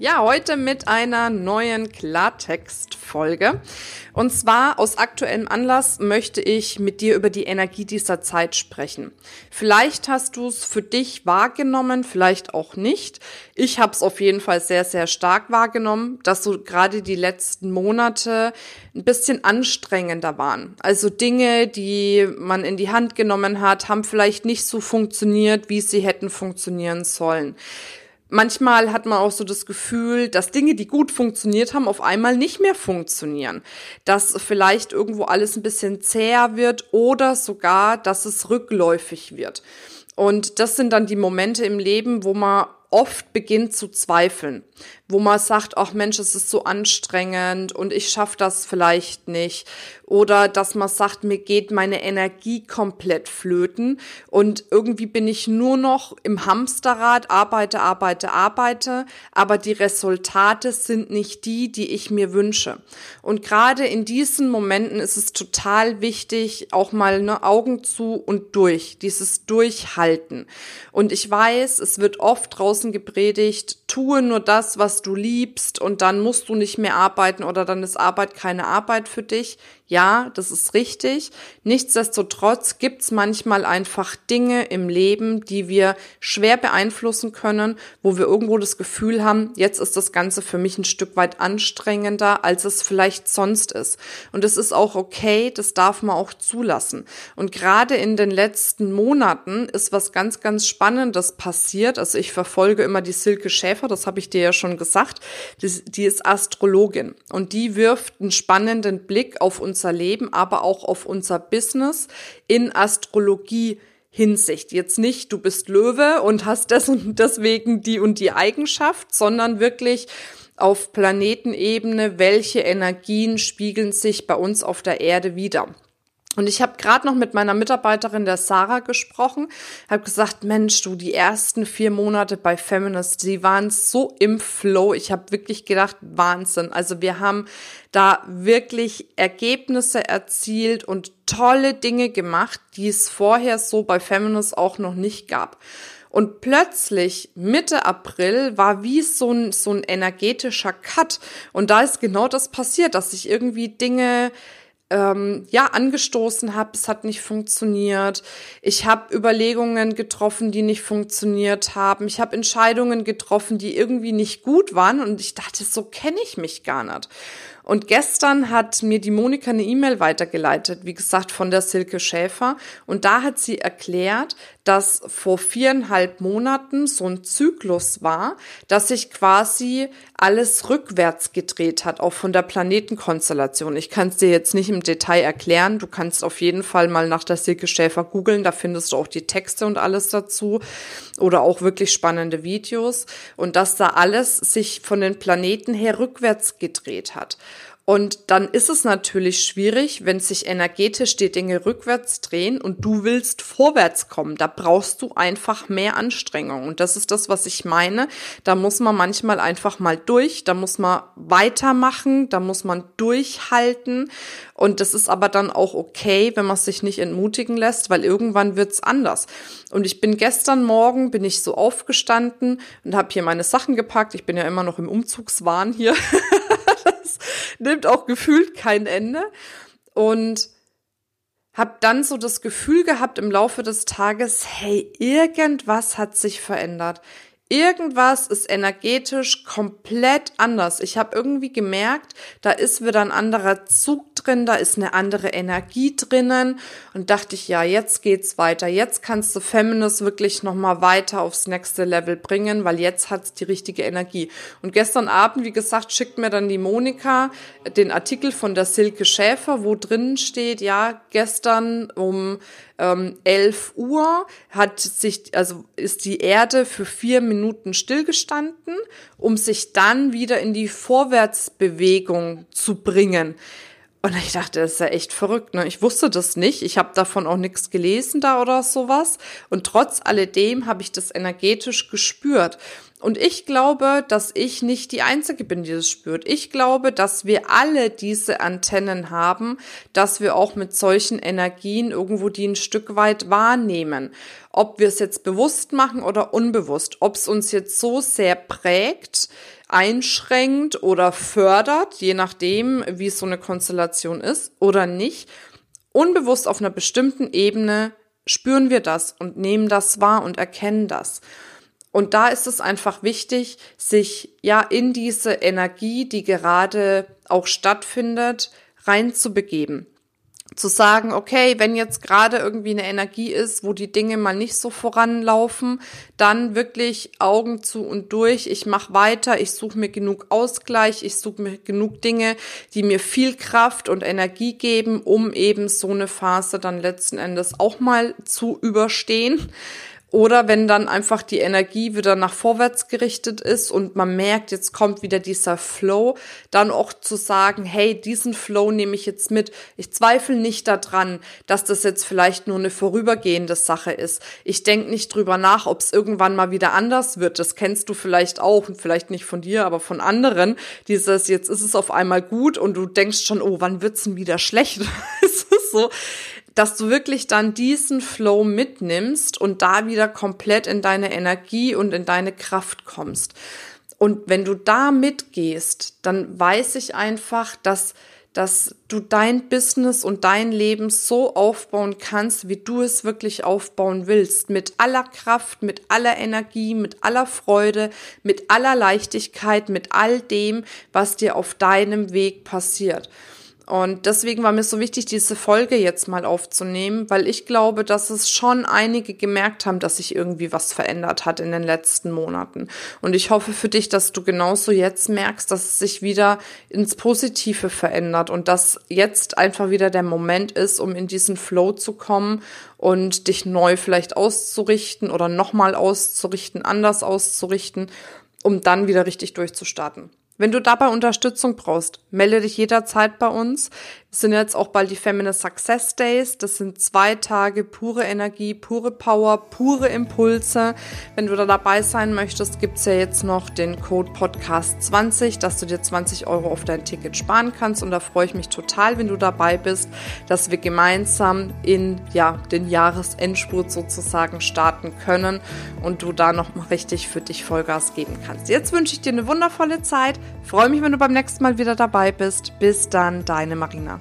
Ja, heute mit einer neuen Klartext-Folge. Und zwar aus aktuellem Anlass möchte ich mit dir über die Energie dieser Zeit sprechen. Vielleicht hast du es für dich wahrgenommen, vielleicht auch nicht. Ich habe es auf jeden Fall sehr, sehr stark wahrgenommen, dass so gerade die letzten Monate ein bisschen anstrengender waren. Also Dinge, die man in die Hand genommen hat, haben vielleicht nicht so funktioniert, wie sie hätten funktionieren sollen manchmal hat man auch so das Gefühl, dass Dinge, die gut funktioniert haben, auf einmal nicht mehr funktionieren. Dass vielleicht irgendwo alles ein bisschen zäher wird oder sogar, dass es rückläufig wird. Und das sind dann die Momente im Leben, wo man oft beginnt zu zweifeln, wo man sagt, ach Mensch, es ist so anstrengend und ich schaffe das vielleicht nicht oder dass man sagt, mir geht meine Energie komplett flöten und irgendwie bin ich nur noch im Hamsterrad, arbeite, arbeite, arbeite, aber die Resultate sind nicht die, die ich mir wünsche. Und gerade in diesen Momenten ist es total wichtig, auch mal ne, Augen zu und durch, dieses Durchhalten. Und ich weiß, es wird oft draußen gepredigt, tue nur das, was du liebst und dann musst du nicht mehr arbeiten oder dann ist Arbeit keine Arbeit für dich. Ja, das ist richtig. Nichtsdestotrotz gibt's manchmal einfach Dinge im Leben, die wir schwer beeinflussen können, wo wir irgendwo das Gefühl haben, jetzt ist das Ganze für mich ein Stück weit anstrengender, als es vielleicht sonst ist. Und es ist auch okay, das darf man auch zulassen. Und gerade in den letzten Monaten ist was ganz, ganz Spannendes passiert. Also ich verfolge immer die Silke Schäfer, das habe ich dir ja schon gesagt. Die, die ist Astrologin und die wirft einen spannenden Blick auf uns unser Leben, aber auch auf unser Business in Astrologie Hinsicht. Jetzt nicht, du bist Löwe und hast deswegen die und die Eigenschaft, sondern wirklich auf Planetenebene, welche Energien spiegeln sich bei uns auf der Erde wieder. Und ich habe gerade noch mit meiner Mitarbeiterin der Sarah gesprochen, habe gesagt, Mensch, du, die ersten vier Monate bei Feminist, die waren so im Flow. Ich habe wirklich gedacht, Wahnsinn. Also wir haben da wirklich Ergebnisse erzielt und tolle Dinge gemacht, die es vorher so bei Feminist auch noch nicht gab. Und plötzlich Mitte April war wie so ein, so ein energetischer Cut. Und da ist genau das passiert, dass sich irgendwie Dinge ähm, ja angestoßen habe, es hat nicht funktioniert. Ich habe Überlegungen getroffen, die nicht funktioniert haben. Ich habe Entscheidungen getroffen, die irgendwie nicht gut waren und ich dachte, so kenne ich mich gar nicht. Und gestern hat mir die Monika eine E-Mail weitergeleitet, wie gesagt, von der Silke Schäfer. Und da hat sie erklärt, dass vor viereinhalb Monaten so ein Zyklus war, dass sich quasi alles rückwärts gedreht hat, auch von der Planetenkonstellation. Ich kann es dir jetzt nicht im Detail erklären. Du kannst auf jeden Fall mal nach der Silke Schäfer googeln. Da findest du auch die Texte und alles dazu oder auch wirklich spannende Videos. Und dass da alles sich von den Planeten her rückwärts gedreht hat. Und dann ist es natürlich schwierig, wenn sich energetisch die Dinge rückwärts drehen und du willst vorwärts kommen. Da brauchst du einfach mehr Anstrengung. Und das ist das, was ich meine. Da muss man manchmal einfach mal durch, da muss man weitermachen, da muss man durchhalten. Und das ist aber dann auch okay, wenn man sich nicht entmutigen lässt, weil irgendwann wird's anders. Und ich bin gestern Morgen, bin ich so aufgestanden und habe hier meine Sachen gepackt. Ich bin ja immer noch im Umzugswahn hier. nimmt auch gefühlt kein Ende. Und habe dann so das Gefühl gehabt im Laufe des Tages, hey, irgendwas hat sich verändert. Irgendwas ist energetisch komplett anders. Ich habe irgendwie gemerkt, da ist wieder ein anderer Zug drin, da ist eine andere Energie drinnen und dachte ich, ja, jetzt geht's weiter. Jetzt kannst du Feminist wirklich noch mal weiter aufs nächste Level bringen, weil jetzt hat's die richtige Energie. Und gestern Abend, wie gesagt, schickt mir dann die Monika den Artikel von der Silke Schäfer, wo drinnen steht, ja, gestern um ähm, 11 Uhr hat sich, also ist die Erde für vier Minuten stillgestanden, um sich dann wieder in die Vorwärtsbewegung zu bringen. Und ich dachte, das ist ja echt verrückt. Ne? Ich wusste das nicht. Ich habe davon auch nichts gelesen da oder sowas. Und trotz alledem habe ich das energetisch gespürt. Und ich glaube, dass ich nicht die Einzige bin, die das spürt. Ich glaube, dass wir alle diese Antennen haben, dass wir auch mit solchen Energien irgendwo die ein Stück weit wahrnehmen. Ob wir es jetzt bewusst machen oder unbewusst, ob es uns jetzt so sehr prägt, einschränkt oder fördert, je nachdem, wie so eine Konstellation ist oder nicht. Unbewusst auf einer bestimmten Ebene spüren wir das und nehmen das wahr und erkennen das. Und da ist es einfach wichtig, sich ja in diese Energie, die gerade auch stattfindet, reinzubegeben zu sagen, okay, wenn jetzt gerade irgendwie eine Energie ist, wo die Dinge mal nicht so voranlaufen, dann wirklich Augen zu und durch. Ich mache weiter, ich suche mir genug Ausgleich, ich suche mir genug Dinge, die mir viel Kraft und Energie geben, um eben so eine Phase dann letzten Endes auch mal zu überstehen. Oder wenn dann einfach die Energie wieder nach vorwärts gerichtet ist und man merkt, jetzt kommt wieder dieser Flow, dann auch zu sagen, hey, diesen Flow nehme ich jetzt mit. Ich zweifle nicht daran, dass das jetzt vielleicht nur eine vorübergehende Sache ist. Ich denke nicht drüber nach, ob es irgendwann mal wieder anders wird. Das kennst du vielleicht auch und vielleicht nicht von dir, aber von anderen. Dieses, jetzt ist es auf einmal gut und du denkst schon, oh, wann wird's denn wieder schlecht? so dass du wirklich dann diesen Flow mitnimmst und da wieder komplett in deine Energie und in deine Kraft kommst. Und wenn du da mitgehst, dann weiß ich einfach, dass dass du dein Business und dein Leben so aufbauen kannst, wie du es wirklich aufbauen willst. Mit aller Kraft, mit aller Energie, mit aller Freude, mit aller Leichtigkeit, mit all dem, was dir auf deinem Weg passiert. Und deswegen war mir so wichtig, diese Folge jetzt mal aufzunehmen, weil ich glaube, dass es schon einige gemerkt haben, dass sich irgendwie was verändert hat in den letzten Monaten. Und ich hoffe für dich, dass du genauso jetzt merkst, dass es sich wieder ins Positive verändert und dass jetzt einfach wieder der Moment ist, um in diesen Flow zu kommen und dich neu vielleicht auszurichten oder nochmal auszurichten, anders auszurichten, um dann wieder richtig durchzustarten. Wenn du dabei Unterstützung brauchst, melde dich jederzeit bei uns. Es sind jetzt auch bald die Feminist Success Days. Das sind zwei Tage pure Energie, pure Power, pure Impulse. Wenn du da dabei sein möchtest, gibt's ja jetzt noch den Code Podcast 20, dass du dir 20 Euro auf dein Ticket sparen kannst. Und da freue ich mich total, wenn du dabei bist, dass wir gemeinsam in ja, den Jahresendspurt sozusagen starten können und du da noch mal richtig für dich Vollgas geben kannst. Jetzt wünsche ich dir eine wundervolle Zeit. Freue mich, wenn du beim nächsten Mal wieder dabei bist. Bis dann, deine Marina.